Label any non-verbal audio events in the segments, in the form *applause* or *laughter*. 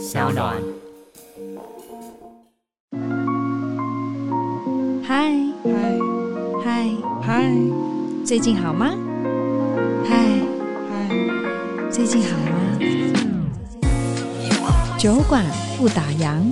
小暖。嗨嗨嗨嗨，最近好吗？嗨嗨，最近好吗？酒馆不打烊。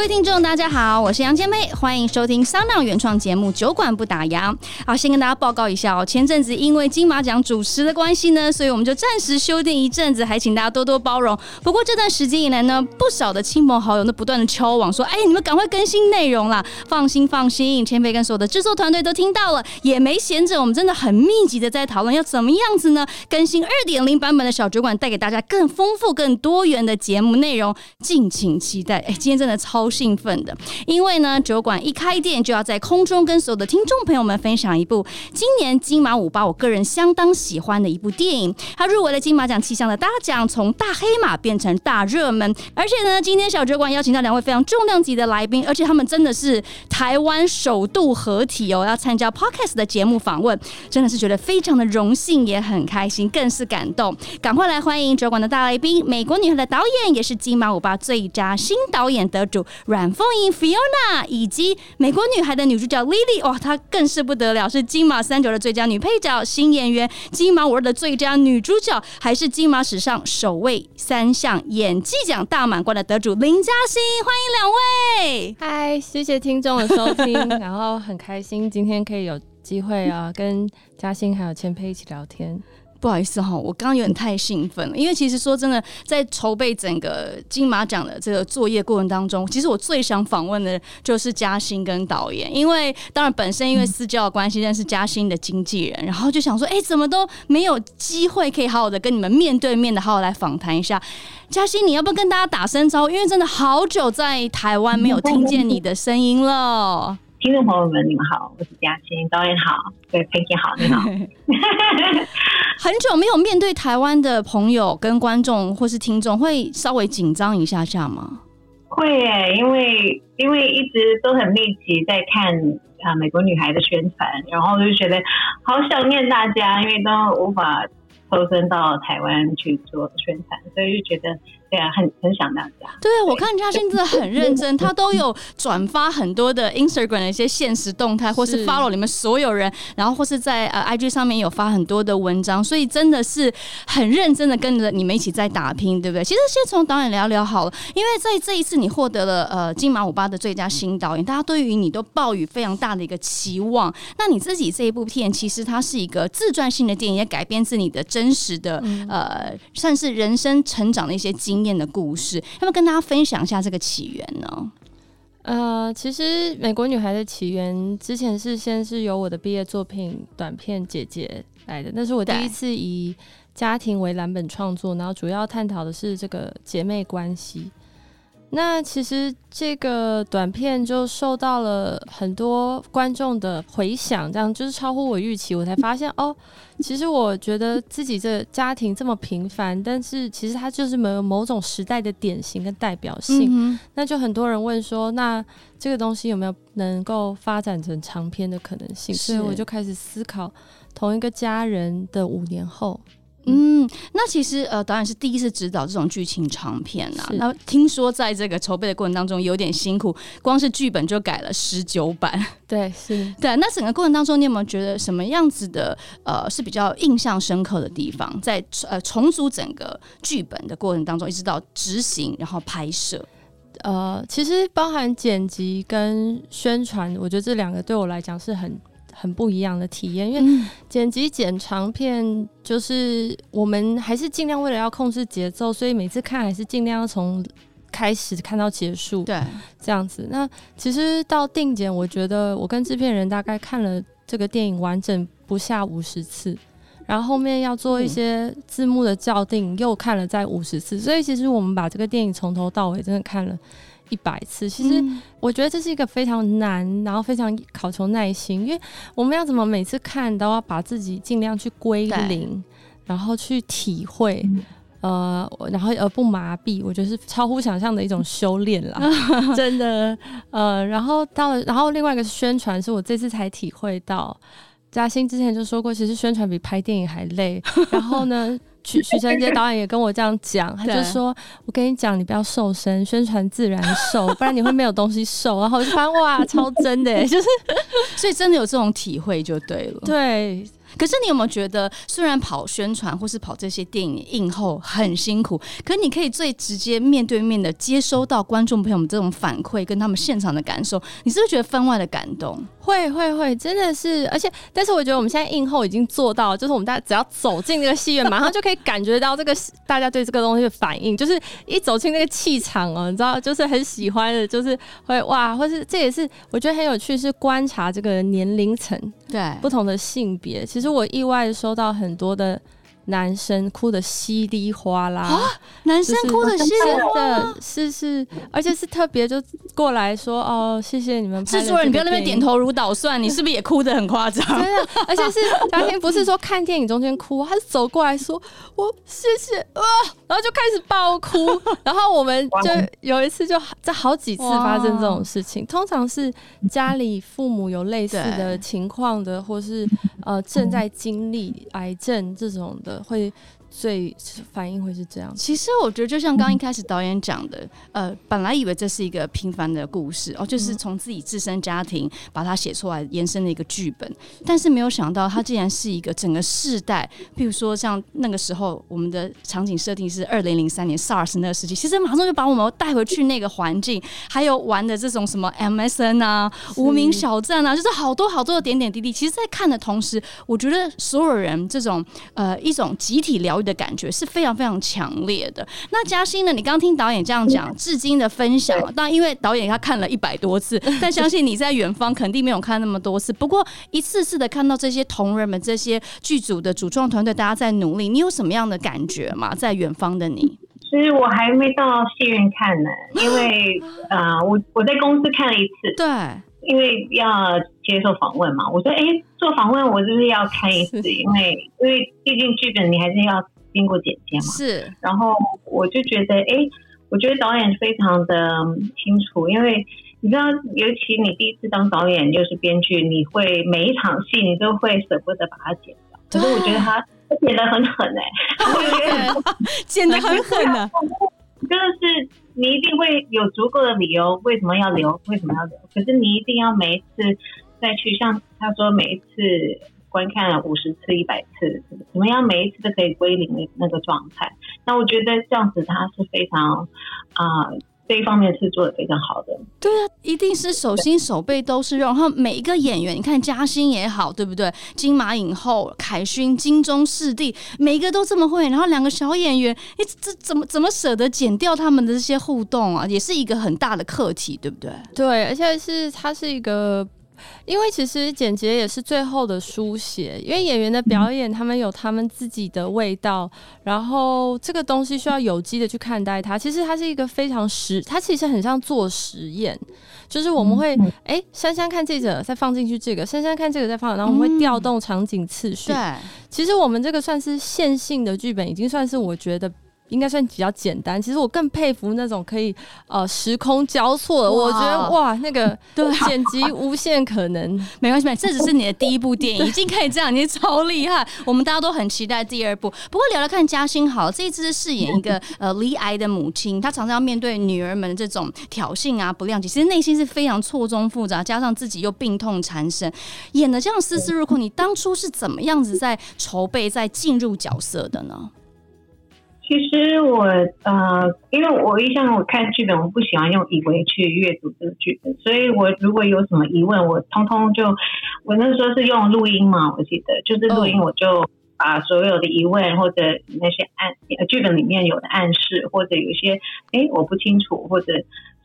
各位听众，大家好，我是杨千霈，欢迎收听 SoundOn 原创节目《酒馆不打烊》。好，先跟大家报告一下哦，前阵子因为金马奖主持的关系呢，所以我们就暂时休订一阵子，还请大家多多包容。不过这段时间以来呢，不少的亲朋好友都不断的敲网说：“哎，你们赶快更新内容啦！”放心放心，千霈跟所有的制作团队都听到了，也没闲着。我们真的很密集的在讨论要怎么样子呢？更新二点零版本的小酒馆，带给大家更丰富、更多元的节目内容，敬请期待。哎，今天真的超。兴奋的，因为呢，酒馆一开店就要在空中跟所有的听众朋友们分享一部今年金马五八我个人相当喜欢的一部电影，它入围了金马奖七项的大奖，从大黑马变成大热门。而且呢，今天小酒馆邀请到两位非常重量级的来宾，而且他们真的是台湾首度合体哦，要参加 Podcast 的节目访问，真的是觉得非常的荣幸，也很开心，更是感动。赶快来欢迎酒馆的大来宾，美国女孩的导演，也是金马五八最佳新导演得主。阮凤仪 Fiona 以及美国女孩的女主角 Lily，哇，她更是不得了，是金马三九的最佳女配角、新演员，金马五二的最佳女主角，还是金马史上首位三项演技奖大满贯的得主林嘉欣，欢迎两位。嗨，谢谢听众的收听，然后很开心今天可以有机会啊，跟嘉欣还有千佩一起聊天。不好意思哈，我刚刚有点太兴奋了，因为其实说真的，在筹备整个金马奖的这个作业过程当中，其实我最想访问的就是嘉欣跟导演，因为当然本身因为私交的关系认识嘉欣的经纪人，然后就想说，哎，怎么都没有机会可以好好的跟你们面对面的好好来访谈一下。嘉欣，你要不要跟大家打声招呼？因为真的好久在台湾没有听见你的声音了。听众朋友们，你们好，我是嘉欣，导演好，对，佩姐好，你好。*laughs* 很久没有面对台湾的朋友跟观众或是听众，会稍微紧张一下下吗？会耶，因为因为一直都很密集在看啊美国女孩的宣传，然后就觉得好想念大家，因为都无法抽身到台湾去做宣传，所以就觉得。对啊，很很想大家。对啊，我看嘉欣真的很认真，他都有转发很多的 Instagram 的一些现实动态，或是 follow 你们所有人，然后或是在呃 IG 上面有发很多的文章，所以真的是很认真的跟着你们一起在打拼，对不对？其实先从导演聊聊好了，因为在这一次你获得了呃金马五八的最佳新导演，大家对于你都抱有非常大的一个期望。那你自己这一部片其实它是一个自传性的电影，也改编自你的真实的呃算是人生成长的一些经验。的故事，要不要跟大家分享一下这个起源呢？呃，其实《美国女孩的起源》之前是先是由我的毕业作品短片《姐姐》来的，那是我第一次以家庭为蓝本创作，然后主要探讨的是这个姐妹关系。那其实这个短片就受到了很多观众的回响，这样就是超乎我预期。我才发现哦，其实我觉得自己这家庭这么平凡，但是其实它就是没有某种时代的典型跟代表性。嗯、那就很多人问说，那这个东西有没有能够发展成长篇的可能性？所以我就开始思考同一个家人的五年后。嗯，那其实呃，导演是第一次执导这种剧情长片啊。那听说在这个筹备的过程当中有点辛苦，光是剧本就改了十九版。*laughs* *laughs* 对，是。对，那整个过程当中，你有没有觉得什么样子的呃是比较印象深刻的地方？在呃重组整个剧本的过程当中，一直到执行然后拍摄，呃，其实包含剪辑跟宣传，我觉得这两个对我来讲是很。很不一样的体验，因为剪辑剪长片，就是我们还是尽量为了要控制节奏，所以每次看还是尽量要从开始看到结束，对，这样子。那其实到定剪，我觉得我跟制片人大概看了这个电影完整不下五十次，然后后面要做一些字幕的校订，又看了再五十次，所以其实我们把这个电影从头到尾真的看了。一百次，其实我觉得这是一个非常难，然后非常考求耐心，因为我们要怎么每次看都要把自己尽量去归零，然后去体会，呃，然后而不麻痹，我觉得是超乎想象的一种修炼啦，*laughs* 真的，呃，然后到了，然后另外一个宣传是我这次才体会到，嘉欣之前就说过，其实宣传比拍电影还累。然后呢，许许承杰导演也跟我这样讲，他就说：“我跟你讲，你不要瘦身，宣传自然瘦，不然你会没有东西瘦。”然后我就发现哇，超真的，就是 *laughs* 所以真的有这种体会就对了。对。可是你有没有觉得，虽然跑宣传或是跑这些电影映后很辛苦，可是你可以最直接面对面的接收到观众朋友们这种反馈，跟他们现场的感受，你是不是觉得分外的感动？会会会，真的是，而且，但是我觉得我们现在映后已经做到，就是我们大家只要走进那个戏院，马上就可以感觉到这个大家对这个东西的反应，就是一走进那个气场哦，你知道，就是很喜欢的，就是会哇，或是这也是我觉得很有趣，是观察这个年龄层，对不同的性别，其实我意外收到很多的。男生哭的稀里哗啦，啊，男生哭的稀里哗啦，是是，而且是特别就过来说哦，谢谢你们。制作人，你不要那边点头如捣蒜，你是不是也哭的很夸张？*laughs* 真的，而且是嘉欣不是说看电影中间哭，他是走过来说我谢谢啊，然后就开始爆哭，*laughs* 然后我们就有一次就在好几次发生这种事情，通常是家里父母有类似的情况的，或是呃正在经历癌症这种的。呃会最反应会是这样。其实我觉得，就像刚刚一开始导演讲的，呃，本来以为这是一个平凡的故事哦，就是从自己自身家庭把它写出来延伸的一个剧本，但是没有想到它竟然是一个整个世代。譬如说，像那个时候我们的场景设定是二零零三年 SARS 那个时期，其实马上就把我们带回去那个环境，还有玩的这种什么 MSN 啊、无名小镇啊，就是好多好多的点点滴滴。其实，在看的同时，我觉得所有人这种呃一种集体疗愈的感觉是非常非常强烈的。那嘉欣呢？你刚刚听导演这样讲，至今的分享，当然因为导演他看了一百多次，*laughs* 但相信你在远方肯定没有看那么多次。不过一次次的看到这些同仁们、这些剧组的主创团队，大家在努力，你有什么样的感觉吗？在远方的你，其实我还没到戏院看呢，因为呃，我我在公司看了一次，对。因为要接受访问嘛，我说，哎，做访问我就是要看一次，因为因为毕竟剧本你还是要经过剪接嘛。是。然后我就觉得，哎，我觉得导演非常的清楚，因为你知道，尤其你第一次当导演又是编剧，你会每一场戏你都会舍不得把它剪掉。可是我觉得他剪得很狠哎、*laughs* 剪得很狠的。*laughs* 真的是你一定会有足够的理由，为什么要留？为什么要留？可是你一定要每一次再去，像他说每一次观看五十次、一百次，怎么样每一次都可以归零的那个状态？那我觉得这样子他是非常啊。这一方面是做的非常好的，对啊，一定是手心手背都是肉。然后每一个演员，你看嘉欣也好，对不对？金马影后凯勋金钟视帝，每一个都这么会。然后两个小演员，你这怎么怎么舍得剪掉他们的这些互动啊？也是一个很大的课题，对不对？对，而且是它是一个。因为其实简洁也是最后的书写，因为演员的表演，他们有他们自己的味道，然后这个东西需要有机的去看待它。其实它是一个非常实，它其实很像做实验，就是我们会哎，珊珊看这个，再放进去这个，珊珊看这个再放，然后我们会调动场景次序。对，其实我们这个算是线性的剧本，已经算是我觉得。应该算比较简单。其实我更佩服那种可以呃时空交错的。我觉得哇，那个 *laughs* 对剪辑无限可能。*laughs* 没关系，没，这只是你的第一部电影，已经可以这样，你超厉害。我们大家都很期待第二部。不过聊聊看，嘉欣好，这一次是饰演一个呃离癌的母亲，她常常要面对女儿们的这种挑衅啊、不谅解，其实内心是非常错综复杂，加上自己又病痛缠身，演的这样丝丝入扣。你当初是怎么样子在筹备、在进入角色的呢？其实我呃，因为我一向我看剧本，我不喜欢用以为去阅读这个剧本，所以我如果有什么疑问，我通通就我那时候是用录音嘛，我记得就是录音，我就把所有的疑问或者那些暗剧本里面有的暗示，或者有些哎我不清楚或者。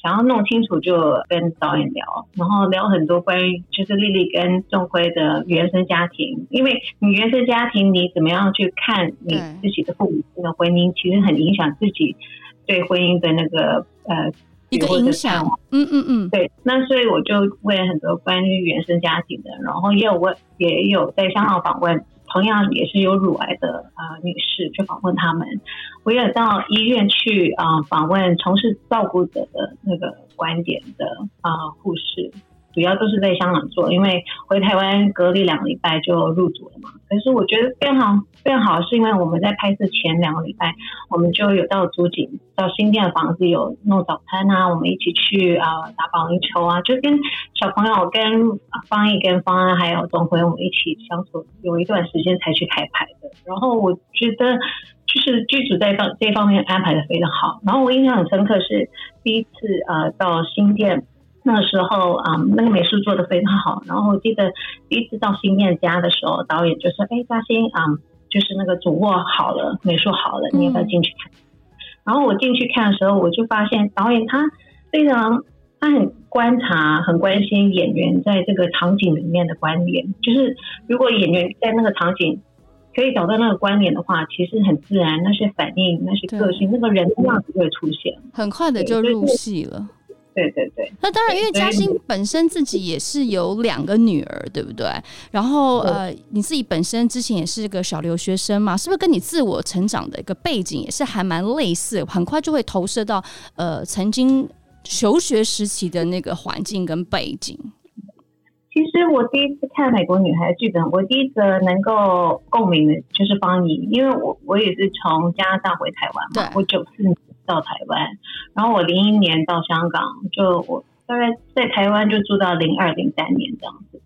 想要弄清楚，就跟导演聊，然后聊很多关于就是丽丽跟仲辉的原生家庭，因为你原生家庭，你怎么样去看你自己的父母的婚姻，其实很影响自己对婚姻的那个呃一个影响。嗯嗯嗯，对。那所以我就问很多关于原生家庭的，然后也有问，也有在香港访问。同样也是有乳癌的啊、女士去访问他们，我也到医院去啊、访问从事照顾者的那个观点的啊、护士，主要都是在香港做，因为回台湾隔离两个礼拜就入组了嘛。可是我觉得非常非常好，是因为我们在拍摄前两个礼拜，我们就有到租景，到新店的房子有弄早餐啊，我们一起去啊、打保龄球啊，就跟小朋友、跟方毅、跟方安还有东辉，我们一起相处有一段时间才去开拍的。然后我觉得就是剧组在方这方面安排的非常好。然后我印象很深刻是第一次呃到新店。那个时候啊、嗯，那个美术做的非常好。然后我记得第一次到新燕家的时候，导演就说：“哎，嘉欣啊、嗯，就是那个主卧好了，美术好了，你要不要进去看？”嗯、然后我进去看的时候，我就发现导演他非常，他很观察、很关心演员在这个场景里面的关联。就是如果演员在那个场景可以找到那个关联的话，其实很自然，那些反应、那些个性、那个人的样子就会出现，很快的就入戏了。对对对，那当然，因为嘉欣本身自己也是有两个女儿，对不对？然后呃，你自己本身之前也是个小留学生嘛，是不是跟你自我成长的一个背景也是还蛮类似？很快就会投射到呃曾经求学时期的那个环境跟背景。其实我第一次看《美国女孩》剧本，我第一个能够共鸣的就是方怡，因为我我也是从加拿大回台湾嘛，我九四年。到台湾，然后我零一年到香港，就我大概在台湾就住到零二零三年这样子。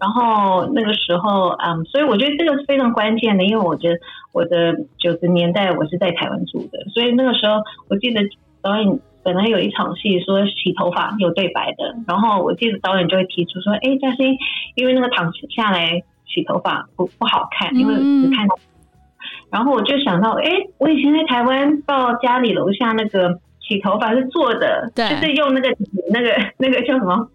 然后那个时候，嗯，所以我觉得这个是非常关键的，因为我觉得我的九十年代我是在台湾住的，所以那个时候我记得导演本来有一场戏说洗头发有对白的，然后我记得导演就会提出说：“哎，嘉欣，因为那个躺下来洗头发不不好看，因为只看到。”然后我就想到，哎，我以前在台湾到家里楼下那个洗头发是坐的，对就是用那个那个那个叫什么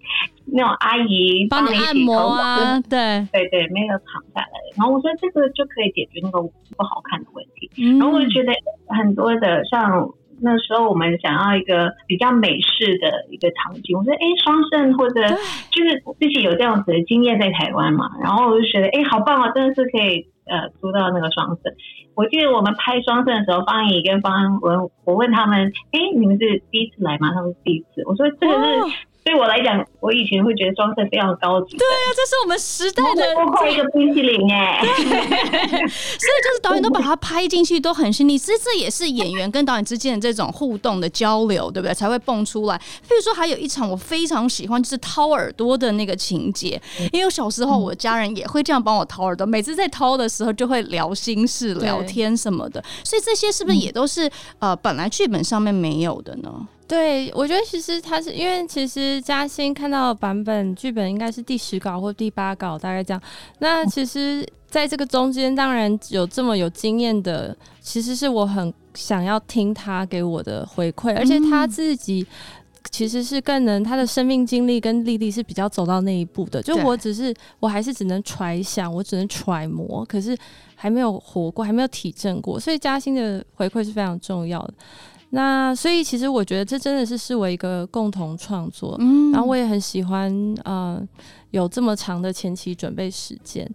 那种阿姨帮你按摩啊，对对对，没有躺下来。然后我说这个就可以解决那个不好看的问题。嗯、然后我就觉得很多的像那时候我们想要一个比较美式的一个场景，我说哎双圣或者就是自己有这样子的经验在台湾嘛，然后我就觉得哎好棒啊，真的是可以。呃，租到那个双圣，我记得我们拍双圣的时候，方怡跟方安文，我问他们，哎，你们是第一次来吗？他们是第一次。我说这个是。哦对我来讲，我以前会觉得双圣非常高级。对啊，这是我们时代的一个冰淇淋哎。*laughs* 所以就是导演都把它拍进去，都很细腻。其实这也是演员跟导演之间的这种互动的交流，对不对？才会蹦出来。比如说，还有一场我非常喜欢，就是掏耳朵的那个情节。因为我小时候，我家人也会这样帮我掏耳朵。每次在掏的时候，就会聊心事、聊天什么的。所以这些是不是也都是呃，本来剧本上面没有的呢？对，我觉得其实他是因为其实嘉欣看到的版本剧本应该是第十稿或第八稿，大概这样。那其实在这个中间，当然有这么有经验的，其实是我很想要听他给我的回馈，而且他自己其实是更能他的生命经历跟历历是比较走到那一步的。就我只是我还是只能揣想，我只能揣摩，可是还没有活过，还没有体证过，所以嘉欣的回馈是非常重要的。那所以其实我觉得这真的是视为一个共同创作，嗯，然后我也很喜欢呃有这么长的前期准备时间。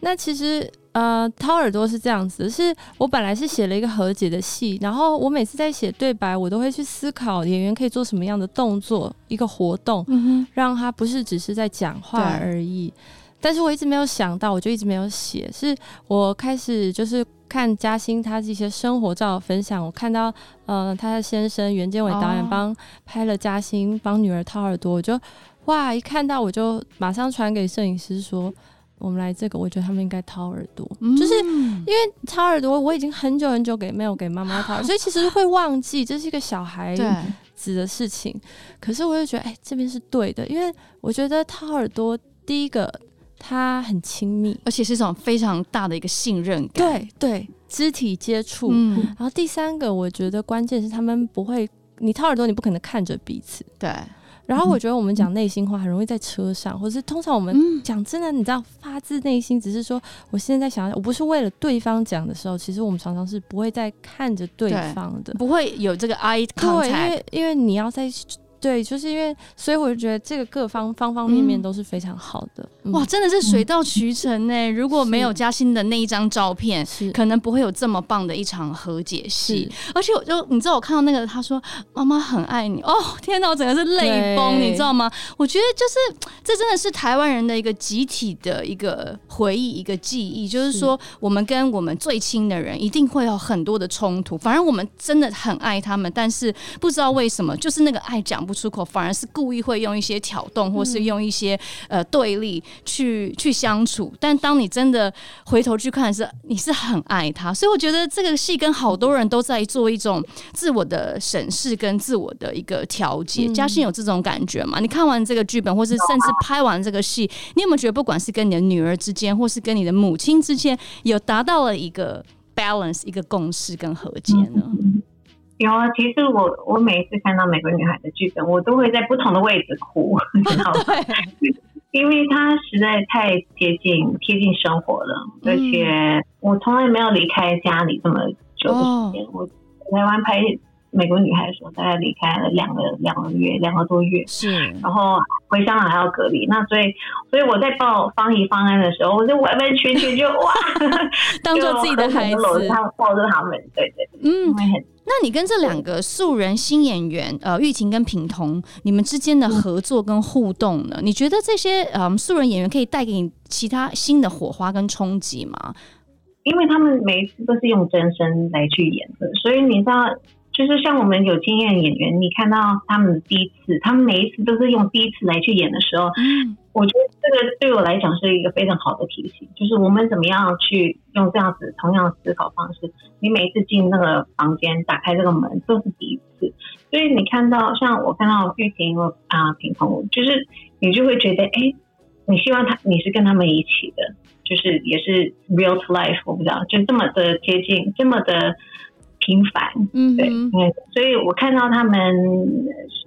那其实呃掏耳朵是这样子，是我本来是写了一个和解的戏，然后我每次在写对白，我都会去思考演员可以做什么样的动作，一个活动，嗯，让他不是只是在讲话而已。但是我一直没有想到，我就一直没有写。是我开始就是看嘉欣他这些生活照分享，我看到呃他的先生袁建伟导演帮拍了嘉欣帮女儿掏耳朵，我就哇一看到我就马上传给摄影师说，我们来这个，我觉得他们应该掏耳朵，嗯、就是因为掏耳朵我已经很久很久给没有给妈妈掏，所以其实会忘记这是一个小孩子的事情。可是我就觉得哎这边是对的，因为我觉得掏耳朵第一个。他很亲密，而且是一种非常大的一个信任感。对对，肢体接触。嗯，然后第三个，我觉得关键是他们不会，你掏耳朵，你不可能看着彼此。对。然后我觉得我们讲内心话很容易在车上，或者是通常我们讲真的，你知道发自内心，只是说我现在在想，我不是为了对方讲的时候，其实我们常常是不会再看着对方的，不会有这个 eye contact。对，因为因为你要在。对，就是因为，所以我就觉得这个各方方方面面都是非常好的。嗯、哇，真的是水到渠成呢！嗯、如果没有嘉欣的那一张照片，是可能不会有这么棒的一场和解戏。而且我就你知道，我看到那个他说妈妈很爱你哦，天哪，我整个是泪崩，你知道吗？我觉得就是这真的是台湾人的一个集体的一个回忆，一个记忆，就是说我们跟我们最亲的人一定会有很多的冲突，反正我们真的很爱他们，但是不知道为什么，就是那个爱讲不出口，反而是故意会用一些挑动，或是用一些呃对立去去相处。但当你真的回头去看的是，你是很爱他，所以我觉得这个戏跟好多人都在做一种自我的审视跟自我的一个调节。嘉欣有这种感觉吗？你看完这个剧本，或是甚至拍完这个戏，你有没有觉得，不管是跟你的女儿之间，或是跟你的母亲之间，有达到了一个 balance，一个共识跟和解呢？有啊，其实我我每一次看到《美国女孩》的剧本，我都会在不同的位置哭，*laughs* 你知道吗？*laughs* 因为它实在太接近贴近生活了，而且我从来没有离开家里这么久的时间。我台湾拍《美国女孩》的时候，大概离开了两个两个月，两个多月，是，然后回香港还要隔离。那所以，所以我在报方怡方案的时候，我就完完全全就 *laughs* 哇，当做自己的孩子，他抱着他们，对对，嗯，很。那你跟这两个素人新演员，呃，玉婷跟品彤，你们之间的合作跟互动呢？你觉得这些呃素人演员可以带给你其他新的火花跟冲击吗？因为他们每一次都是用真身来去演的，所以你知道。就是像我们有经验演员，你看到他们的第一次，他们每一次都是用第一次来去演的时候，嗯，我觉得这个对我来讲是一个非常好的提醒，就是我们怎么样去用这样子同样的思考方式。你每一次进那个房间，打开这个门都是第一次，所以你看到像我看到玉婷啊、平衡，就是你就会觉得，哎，你希望他你是跟他们一起的，就是也是 real to life，我不知道，就这么的接近，这么的。平凡，嗯，对，嗯，所以我看到他们，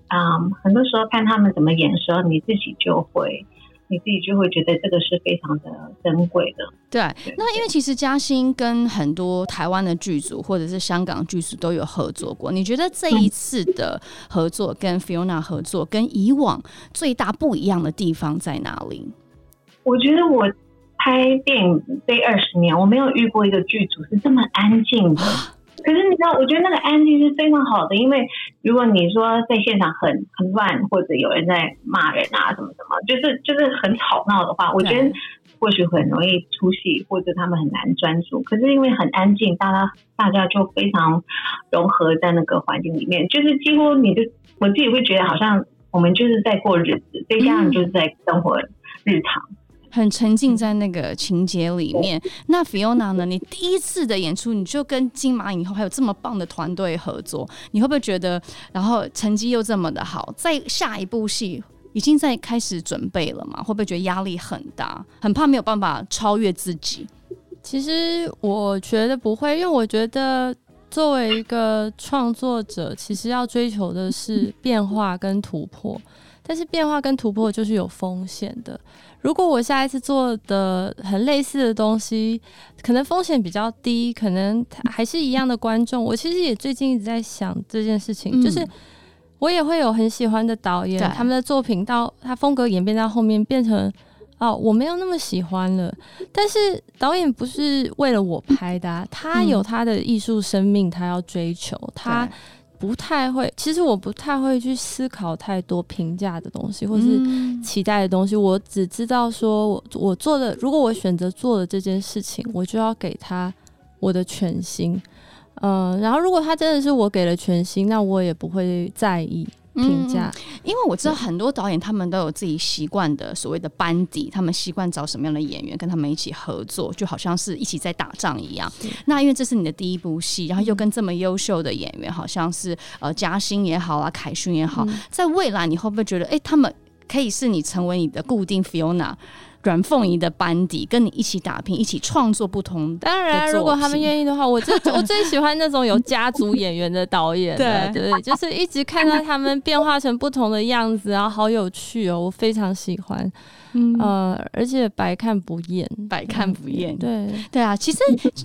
嗯，很多时候看他们怎么演的时候，你自己就会，你自己就会觉得这个是非常的珍贵的。对，对那因为其实嘉欣跟很多台湾的剧组或者是香港剧组都有合作过，你觉得这一次的合作跟 Fiona 合作跟以往最大不一样的地方在哪里？我觉得我拍电影这二十年，我没有遇过一个剧组是这么安静的。*laughs* 可是你知道，我觉得那个安静是非常好的，因为如果你说在现场很很乱，或者有人在骂人啊什么什么，就是就是很吵闹的话，我觉得或许很容易出戏，或者他们很难专注。可是因为很安静，大家大家就非常融合在那个环境里面，就是几乎你就我自己会觉得好像我们就是在过日子，这样就是在生活日常。嗯很沉浸在那个情节里面。那 Fiona 呢？你第一次的演出，你就跟金马影后还有这么棒的团队合作，你会不会觉得，然后成绩又这么的好，在下一部戏已经在开始准备了嘛？会不会觉得压力很大，很怕没有办法超越自己？其实我觉得不会，因为我觉得作为一个创作者，其实要追求的是变化跟突破，但是变化跟突破就是有风险的。如果我下一次做的很类似的东西，可能风险比较低，可能还是一样的观众。我其实也最近一直在想这件事情，嗯、就是我也会有很喜欢的导演，他们的作品到他风格演变到后面变成哦，我没有那么喜欢了。但是导演不是为了我拍的、啊，他有他的艺术生命，他要追求他。不太会，其实我不太会去思考太多评价的东西，或是期待的东西。嗯、我只知道说我我做的，如果我选择做了这件事情，我就要给他我的全心。嗯、呃，然后如果他真的是我给了全心，那我也不会在意。评价、嗯，因为我知道很多导演他们都有自己习惯的所谓的班底，他们习惯找什么样的演员跟他们一起合作，就好像是一起在打仗一样。那因为这是你的第一部戏，然后又跟这么优秀的演员，好像是呃嘉欣也好啊，凯勋也好，嗯、在未来你会不会觉得，哎、欸，他们可以是你成为你的固定 Fiona？阮凤仪的班底，跟你一起打拼，一起创作不同的。当然，如果他们愿意的话，我最 *laughs* 我最喜欢那种有家族演员的导演。对对，就是一直看到他们变化成不同的样子，然后好有趣哦，我非常喜欢。嗯呃，而且百看不厌，百看不厌。对对啊，其实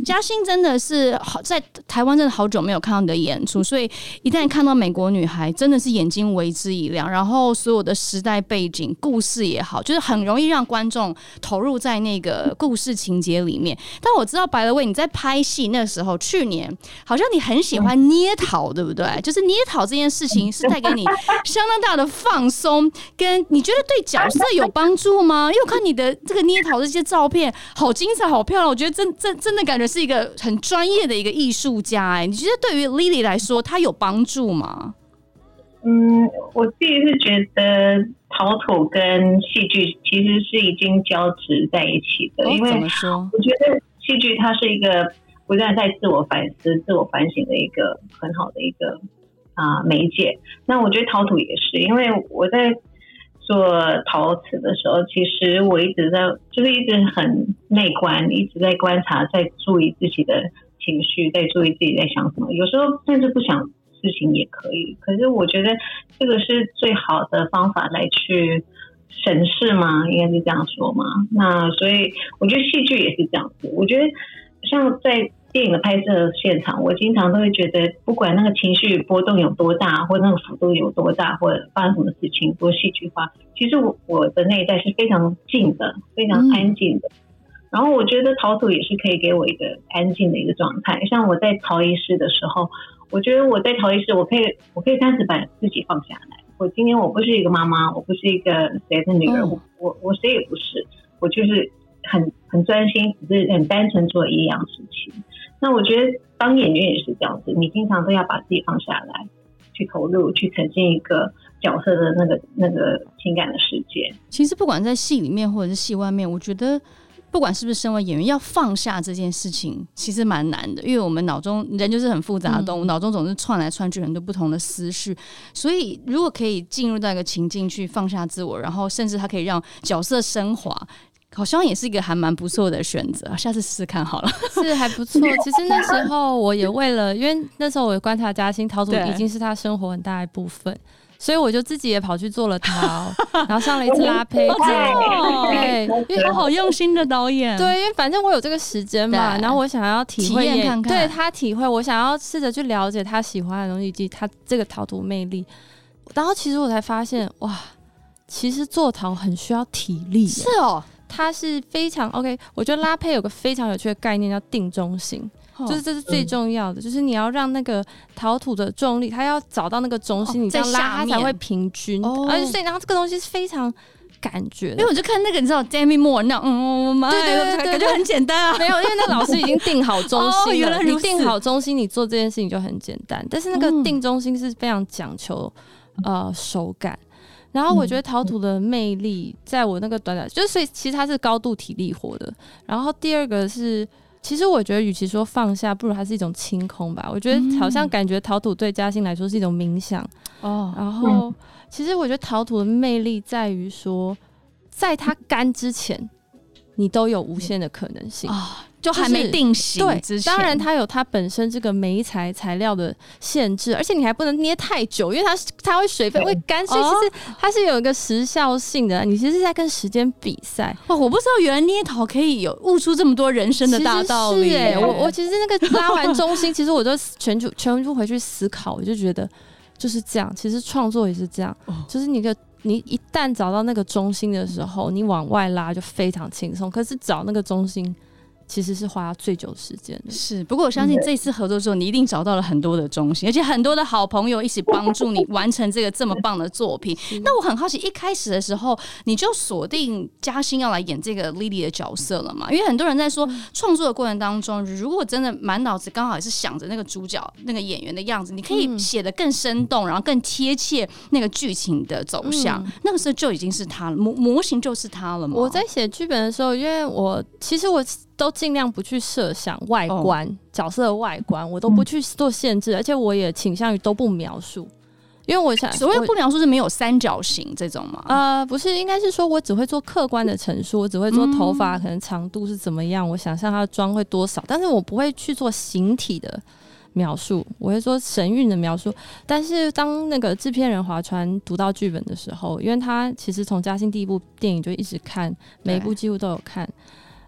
嘉欣真的是好在台湾，真的好久没有看到你的演出，*laughs* 所以一旦看到美国女孩，真的是眼睛为之一亮。然后所有的时代背景、故事也好，就是很容易让观众投入在那个故事情节里面。但我知道，by the way，你在拍戏那时候，去年好像你很喜欢捏陶，对不对？就是捏陶这件事情是带给你相当大的放松，跟你觉得对角色有帮助吗？因为我看你的这个捏陶这些照片，好精彩，好漂亮。我觉得真真真的感觉是一个很专业的一个艺术家。哎，你觉得对于 Lily 来说，它有帮助吗？嗯，我自己是觉得陶土跟戏剧其实是已经交织在一起的。因为？我觉得戏剧它是一个不断在自我反思、自我反省的一个很好的一个啊、呃、媒介。那我觉得陶土也是，因为我在。做陶瓷的时候，其实我一直在，就是一直很内观，一直在观察，在注意自己的情绪，在注意自己在想什么。有时候甚至不想事情也可以，可是我觉得这个是最好的方法来去审视嘛，应该是这样说嘛。那所以我觉得戏剧也是这样子。我觉得像在。电影的拍摄现场，我经常都会觉得，不管那个情绪波动有多大，或那个幅度有多大，或者发生什么事情多戏剧化，其实我我的内在是非常静的，非常安静的。嗯、然后我觉得陶土也是可以给我一个安静的一个状态。像我在陶艺室的时候，我觉得我在陶艺室，我可以我可以暂时把自己放下来。我今天我不是一个妈妈，我不是一个谁的女儿，嗯、我我谁也不是，我就是很很专心，只是很单纯做一样事情。那我觉得当演员也是这样子，你经常都要把自己放下来，去投入，去沉浸一个角色的那个那个情感的世界。其实不管在戏里面或者是戏外面，我觉得不管是不是身为演员，要放下这件事情其实蛮难的，因为我们脑中人就是很复杂的动物，脑、嗯、中总是窜来窜去很多不同的思绪。所以如果可以进入到一个情境去放下自我，然后甚至它可以让角色升华。好像也是一个还蛮不错的选择，下次试试看好了。是还不错。其实那时候我也为了，因为那时候我观察嘉欣，陶总已经是他生活很大一部分，所以我就自己也跑去做了陶，*laughs* 然后上了一次拉胚课。对，因为他好用心的导演。对，因为反正我有这个时间嘛，然后我想要体会验看看，对他体会，我想要试着去了解他喜欢的东西以及他这个陶土魅力。然后其实我才发现，哇，其实做陶很需要体力。是哦。它是非常 OK，我觉得拉胚有个非常有趣的概念叫定中心，哦、就是这是最重要的，嗯、就是你要让那个陶土的重力，它要找到那个中心，哦、你这样拉它才会平均。哦、而且所以然后这个东西是非常感觉，因为我就看那个你知道 Demi Moore 那嗯，嗯对对对，对，感觉很简单啊，没有，因为那老师已经定好中心了，*laughs* 哦、你定好中心，你做这件事情就很简单。但是那个定中心是非常讲求、嗯、呃手感。然后我觉得陶土的魅力，在我那个短短，就是所以其实它是高度体力活的。然后第二个是，其实我觉得与其说放下，不如它是一种清空吧。我觉得好像感觉陶土对嘉欣来说是一种冥想哦。然后其实我觉得陶土的魅力在于说，在它干之前，你都有无限的可能性啊。就还没定型，对，当然它有它本身这个媒材材料的限制，而且你还不能捏太久，因为它它会水分会干，所以其实它是有一个时效性的。你其实是在跟时间比赛。哇，我不知道原来捏陶可以有悟出这么多人生的大道理。哎，我我其实那个拉完中心，*laughs* 其实我就全部全部回去思考，我就觉得就是这样。其实创作也是这样，就是你的你一旦找到那个中心的时候，你往外拉就非常轻松。可是找那个中心。其实是花最久时间的，是。不过我相信这次合作之后，你一定找到了很多的中心，而且很多的好朋友一起帮助你完成这个这么棒的作品。那我很好奇，一开始的时候你就锁定嘉欣要来演这个 Lily 的角色了嘛？因为很多人在说，创作的过程当中，如果真的满脑子刚好也是想着那个主角、那个演员的样子，你可以写的更生动，然后更贴切那个剧情的走向。那个时候就已经是他了，模模型就是他了嘛。我在写剧本的时候，因为我其实我。都尽量不去设想外观、oh. 角色的外观，我都不去做限制，而且我也倾向于都不描述，因因为我想所谓不描述是没有三角形这种嘛？呃，不是，应该是说我只会做客观的陈述，我只会做头发可能长度是怎么样，嗯、我想象它的妆会多少，但是我不会去做形体的描述，我会说神韵的描述。但是当那个制片人华川读到剧本的时候，因为他其实从嘉兴第一部电影就一直看，每一部几乎都有看，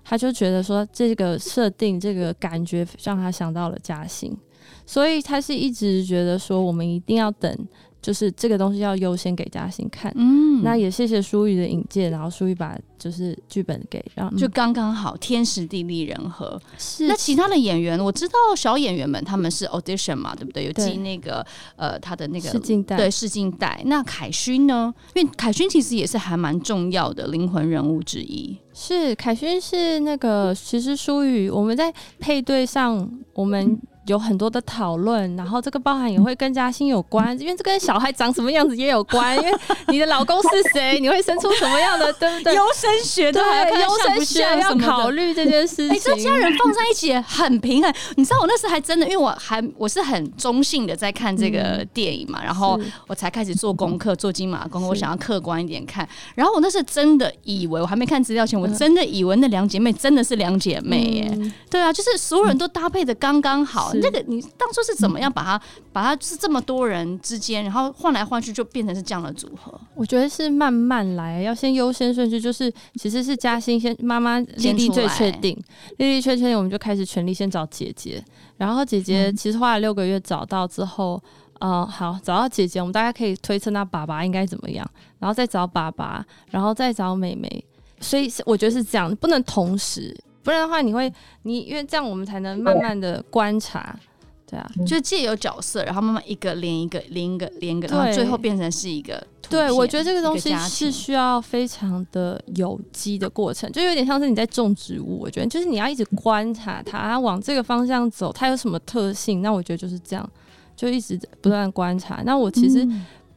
他就觉得说这个设定这个感觉让他想到了嘉兴。所以他是一直觉得说，我们一定要等，就是这个东西要优先给嘉欣看。嗯，那也谢谢舒宇的引荐，然后舒宇把就是剧本给，然后就刚刚好，天时地利人和。是。那其他的演员，我知道小演员们他们是 audition 嘛，对不对？有寄那个呃他的那个试镜带，对试镜带。那凯勋呢？因为凯勋其实也是还蛮重要的灵魂人物之一。是凯勋是那个，其实舒宇我们在配对上我们、嗯。有很多的讨论，然后这个包含也会跟嘉欣有关，因为这跟小孩长什么样子也有关。因为你的老公是谁，你会生出什么样的，对不对？优生学对，优生学要考虑这件事情。哎，这家人放在一起也很平衡。你知道我那时还真的，因为我还我是很中性的在看这个电影嘛，嗯、然后我才开始做功课，做金马功课，我想要客观一点看。然后我那是真的以为，我还没看资料前，我真的以为那两姐妹真的是两姐妹耶。嗯、对啊，就是所有人都搭配的刚刚好。那个你当初是怎么样把它把它是这么多人之间，然后换来换去就变成是这样的组合？我觉得是慢慢来，要先优先顺序，就是其实是嘉欣先妈妈丽丽最确定，丽丽确定，我们就开始全力先找姐姐，然后姐姐其实花了六个月找到之后，嗯、呃，好找到姐姐，我们大家可以推测那爸爸应该怎么样，然后再找爸爸，然后再找妹妹，所以我觉得是这样，不能同时，不然的话你会你因为这样我们才能慢慢的观察。对啊，就借由角色，然后慢慢一个连一个，连一个连一个，然后最后变成是一个。对，我觉得这个东西是需要非常的有机的过程，就有点像是你在种植物。我觉得就是你要一直观察它，它往这个方向走，它有什么特性？那我觉得就是这样，就一直不断观察。那我其实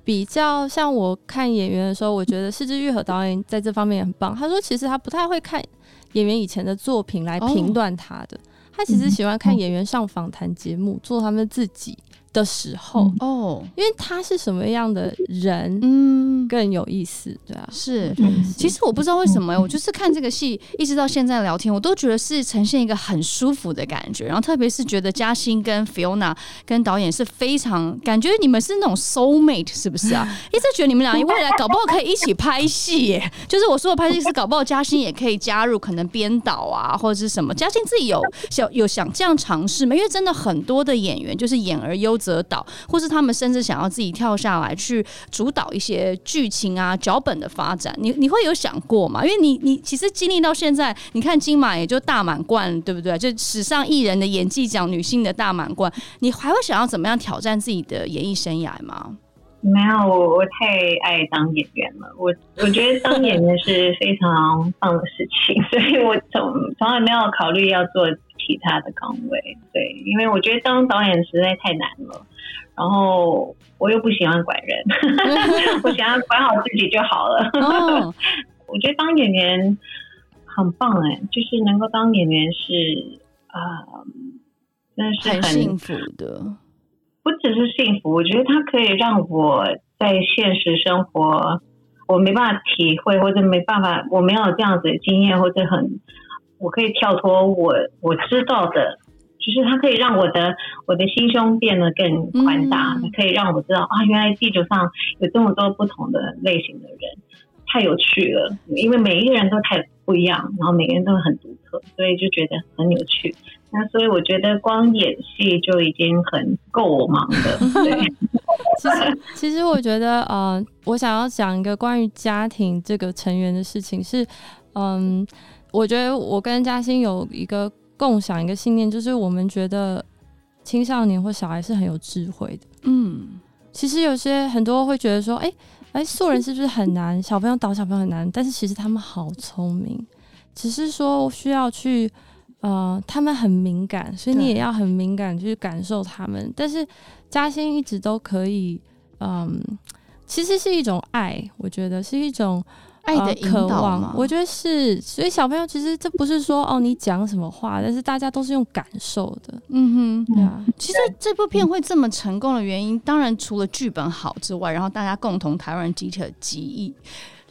比较像我看演员的时候，我觉得是枝裕和导演在这方面也很棒。他说，其实他不太会看演员以前的作品来评断他的。哦他其实喜欢看演员上访谈节目，做他们自己的时候哦，因为他是什么样的人，嗯，更有意思，对啊，是。其实我不知道为什么，我就是看这个戏，一直到现在聊天，我都觉得是呈现一个很舒服的感觉。然后特别是觉得嘉欣跟 Fiona 跟导演是非常感觉你们是那种 soul mate，是不是啊？*laughs* 一直觉得你们俩未来搞不好可以一起拍戏耶。就是我说的拍戏是搞不好嘉欣也可以加入，可能编导啊或者是什么。嘉欣自己有想有想这样尝试吗？因为真的很多的演员就是演而优。则导，或是他们甚至想要自己跳下来去主导一些剧情啊、脚本的发展，你你会有想过吗？因为你你其实经历到现在，你看金马也就大满贯，对不对？就史上艺人的演技奖女性的大满贯，你还会想要怎么样挑战自己的演艺生涯吗？没有，我我太爱当演员了。我我觉得当演员是非常棒的事情，*laughs* 所以我从从来没有考虑要做。其他的岗位，对，因为我觉得当导演实在太难了，然后我又不喜欢管人，*laughs* 我想要管好自己就好了。哦、*laughs* 我觉得当演员很棒哎，就是能够当演员是啊，真、呃、的是很，很幸福的。不只是幸福，我觉得它可以让我在现实生活我没办法体会，或者没办法，我没有这样子的经验，或者很。我可以跳脱我我知道的，就是它可以让我的我的心胸变得更宽大，嗯、可以让我知道啊，原来地球上有这么多不同的类型的人，太有趣了。因为每一个人都太不一样，然后每个人都很独特，所以就觉得很有趣。那所以我觉得光演戏就已经很够我忙的。对，*laughs* *laughs* 其实其实我觉得呃，我想要讲一个关于家庭这个成员的事情是，嗯。我觉得我跟嘉欣有一个共享一个信念，就是我们觉得青少年或小孩是很有智慧的。嗯，其实有些很多会觉得说，哎、欸、哎，素人是不是很难？小朋友导小朋友很难，但是其实他们好聪明，只是说需要去呃，他们很敏感，所以你也要很敏感去感受他们。但是嘉欣一直都可以，嗯，其实是一种爱，我觉得是一种。爱的引导吗？我觉得是。所以小朋友其实这不是说哦，你讲什么话，但是大家都是用感受的。嗯哼，对啊。其实这部片会这么成功的原因，当然除了剧本好之外，然后大家共同台湾人集体的记忆。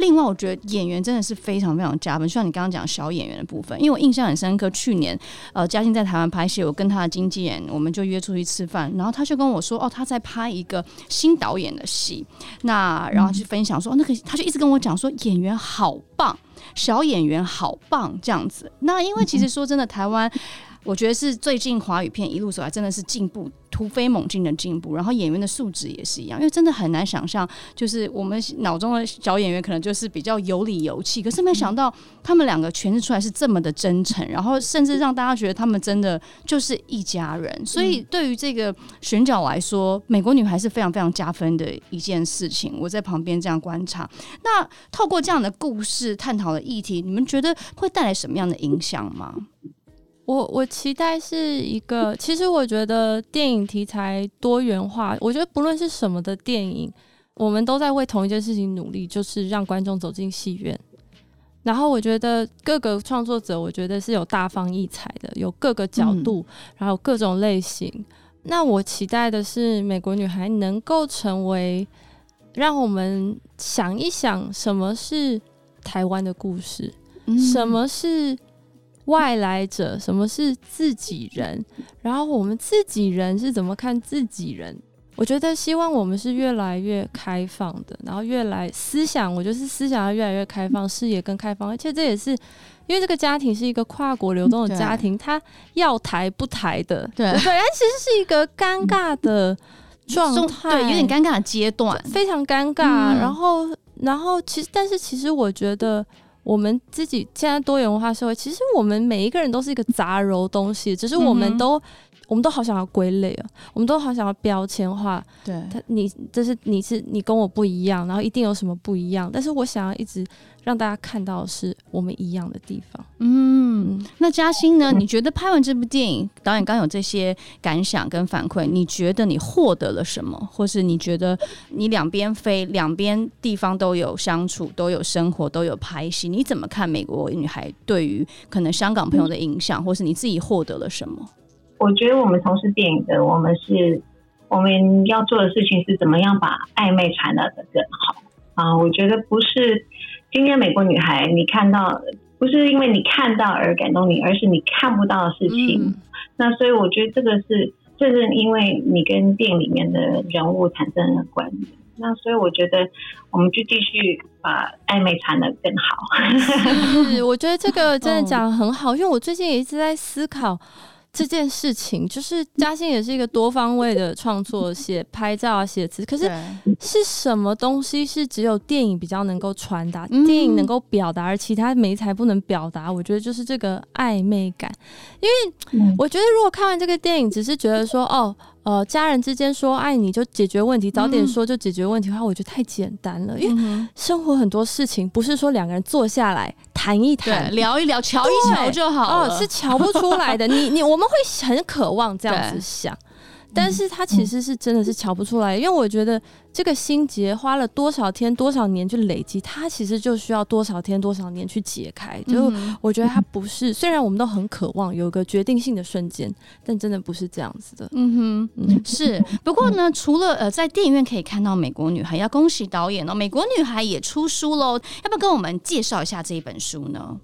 另外，我觉得演员真的是非常非常加分，就像你刚刚讲小演员的部分，因为我印象很深刻。去年，呃，嘉欣在台湾拍戏，我跟他的经纪人，我们就约出去吃饭，然后他就跟我说，哦，他在拍一个新导演的戏，那然后就分享说，哦，那个他就一直跟我讲说，演员好棒，小演员好棒这样子。那因为其实说真的，台湾。我觉得是最近华语片一路走来，真的是进步突飞猛进的进步，然后演员的素质也是一样，因为真的很难想象，就是我们脑中的小演员可能就是比较有理有气，可是没想到他们两个诠释出来是这么的真诚，然后甚至让大家觉得他们真的就是一家人。所以对于这个选角来说，美国女孩是非常非常加分的一件事情。我在旁边这样观察，那透过这样的故事探讨的议题，你们觉得会带来什么样的影响吗？我我期待是一个，其实我觉得电影题材多元化，我觉得不论是什么的电影，我们都在为同一件事情努力，就是让观众走进戏院。然后我觉得各个创作者，我觉得是有大放异彩的，有各个角度，然后各种类型。那我期待的是《美国女孩》能够成为让我们想一想什么是台湾的故事，什么是。外来者，什么是自己人？然后我们自己人是怎么看自己人？我觉得希望我们是越来越开放的，然后越来思想，我觉得是思想要越来越开放，视野更开放。而且这也是因为这个家庭是一个跨国流动的家庭，他要抬不抬的，对对，它其实是一个尴尬的状态，对，有点尴尬的阶段，非常尴尬。然后，然后其实，但是其实我觉得。我们自己现在多元文化社会，其实我们每一个人都是一个杂糅东西，只是我们都。我们都好想要归类啊，我们都好想要标签化。对，他你这是你是你跟我不一样，然后一定有什么不一样。但是我想要一直让大家看到的是我们一样的地方。嗯，嗯，那嘉欣呢？你觉得拍完这部电影，导演刚有这些感想跟反馈，你觉得你获得了什么？或是你觉得你两边飞，两边地方都有相处，都有生活，都有拍戏，你怎么看美国女孩对于可能香港朋友的影响，或是你自己获得了什么？我觉得我们从事电影的，我们是我们要做的事情是怎么样把暧昧传达的更好啊！我觉得不是今天美国女孩你看到，不是因为你看到而感动你，而是你看不到的事情。嗯、那所以我觉得这个是正是因为你跟电影里面的人物产生了关联。那所以我觉得我们就继续把暧昧传的更好。是，我觉得这个真的讲得很好，因为我最近也一直在思考。这件事情就是嘉欣也是一个多方位的创作，写拍照啊，写词。可是是什么东西是只有电影比较能够传达，电影能够表达，而其他媒材不能表达？我觉得就是这个暧昧感。因为我觉得如果看完这个电影，只是觉得说哦。呃，家人之间说爱你就解决问题，早点说就解决问题的话，嗯、我觉得太简单了。因为生活很多事情不是说两个人坐下来谈一谈、聊一聊、瞧一瞧就好了，哦，是瞧不出来的。你你我们会很渴望这样子想。但是他其实是真的是瞧不出来，因为我觉得这个心结花了多少天多少年去累积，它其实就需要多少天多少年去解开。就我觉得它不是，虽然我们都很渴望有一个决定性的瞬间，但真的不是这样子的。嗯哼，是。*laughs* 不过呢，除了呃在电影院可以看到《美国女孩》，要恭喜导演哦，《美国女孩》也出书喽，要不要跟我们介绍一下这一本书呢？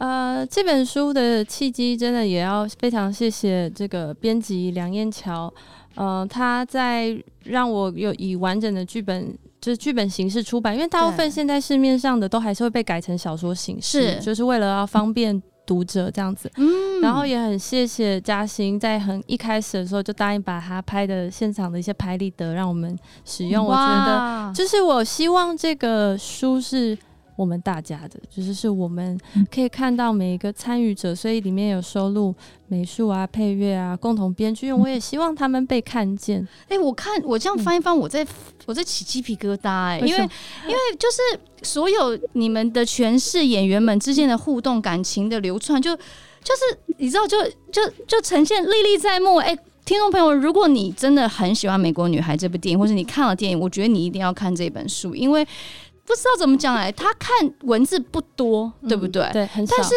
呃，这本书的契机真的也要非常谢谢这个编辑梁燕桥，呃，他在让我有以完整的剧本，就是剧本形式出版，因为大部分现在市面上的都还是会被改成小说形式，是就是为了要方便读者这样子。嗯，然后也很谢谢嘉欣在很一开始的时候就答应把他拍的现场的一些拍立得让我们使用，我觉得就是我希望这个书是。我们大家的，就是是我们可以看到每一个参与者，所以里面有收录美术啊、配乐啊、共同编剧，我也希望他们被看见。哎、欸，我看我这样翻一翻，我在我在起鸡皮疙瘩哎、欸，因为因为就是所有你们的诠释演员们之间的互动、感情的流窜，就就是你知道，就就就呈现历历在目。哎、欸，听众朋友，如果你真的很喜欢《美国女孩》这部电影，或者你看了电影，我觉得你一定要看这本书，因为。不知道怎么讲哎，他看文字不多，对不对？嗯、对，很少。但是。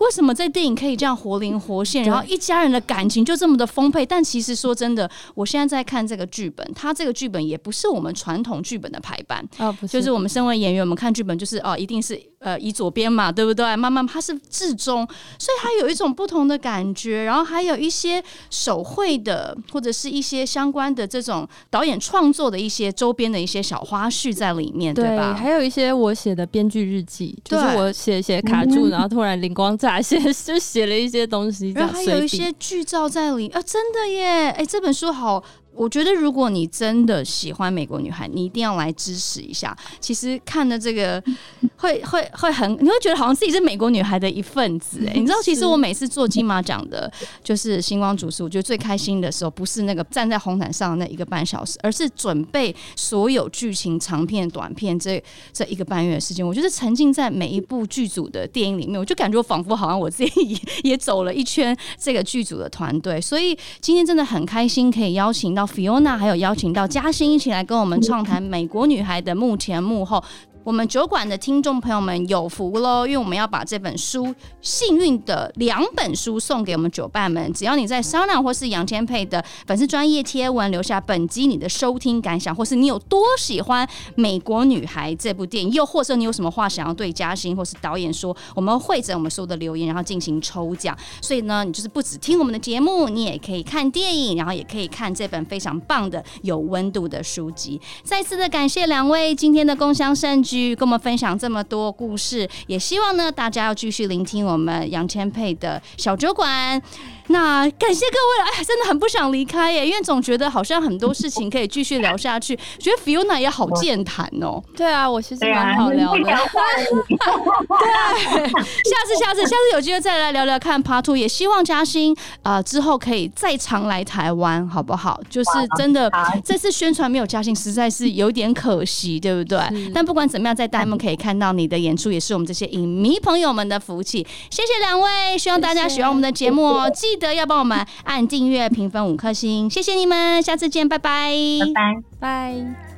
为什么这电影可以这样活灵活现，然后一家人的感情就这么的丰沛？但其实说真的，我现在在看这个剧本，它这个剧本也不是我们传统剧本的排版哦，不是，就是我们身为演员，我们看剧本就是哦，一定是呃以左边嘛，对不对？慢慢它是至中，所以它有一种不同的感觉，然后还有一些手绘的或者是一些相关的这种导演创作的一些周边的一些小花絮在里面，对吧？还有一些我写的编剧日记，就是我写写卡住，*laughs* 然后突然灵光。咋写 *laughs* 就写了一些东西，然后还有一些剧照在里啊，真的耶！哎、欸，这本书好。我觉得，如果你真的喜欢美国女孩，你一定要来支持一下。其实看的这个 *laughs* 会会会很，你会觉得好像自己是美国女孩的一份子。哎，你知道，其实我每次做金马奖的，就是星光主持，我觉得最开心的时候，不是那个站在红毯上的那一个半小时，而是准备所有剧情长片、短片这这一个半月的时间。我觉得沉浸在每一部剧组的电影里面，我就感觉我仿佛好像我自己 *laughs* 也，也走了一圈这个剧组的团队。所以今天真的很开心，可以邀请到。Fiona 还有邀请到嘉欣一起来跟我们畅谈《美国女孩》的幕前幕后。我们酒馆的听众朋友们有福喽，因为我们要把这本书幸运的两本书送给我们酒伴们。只要你在商量或是杨千沛的粉丝专业贴文留下本集你的收听感想，或是你有多喜欢《美国女孩》这部电影，又或者你有什么话想要对嘉欣或是导演说，我们会整我们所有的留言，然后进行抽奖。所以呢，你就是不只听我们的节目，你也可以看电影，然后也可以看这本非常棒的有温度的书籍。再次的感谢两位今天的共襄盛举。跟我们分享这么多故事，也希望呢大家要继续聆听我们杨千霈的小酒馆。那感谢各位了，哎，真的很不想离开耶，因为总觉得好像很多事情可以继续聊下去。觉得 Fiona 也好健谈哦。对啊，我其实蛮好聊的。对，下次下次下次有机会再来聊聊看 Part Two，也希望嘉欣啊、呃、之后可以再常来台湾，好不好？就是真的这次宣传没有嘉欣，实在是有点可惜，对不对？但不管怎么样，在大门可以看到你的演出，也是我们这些影迷朋友们的福气。谢谢两位，希望大家喜欢我们的节目哦。记得要帮我们按订阅、评分五颗星，谢谢你们，下次见，拜拜，拜拜，拜。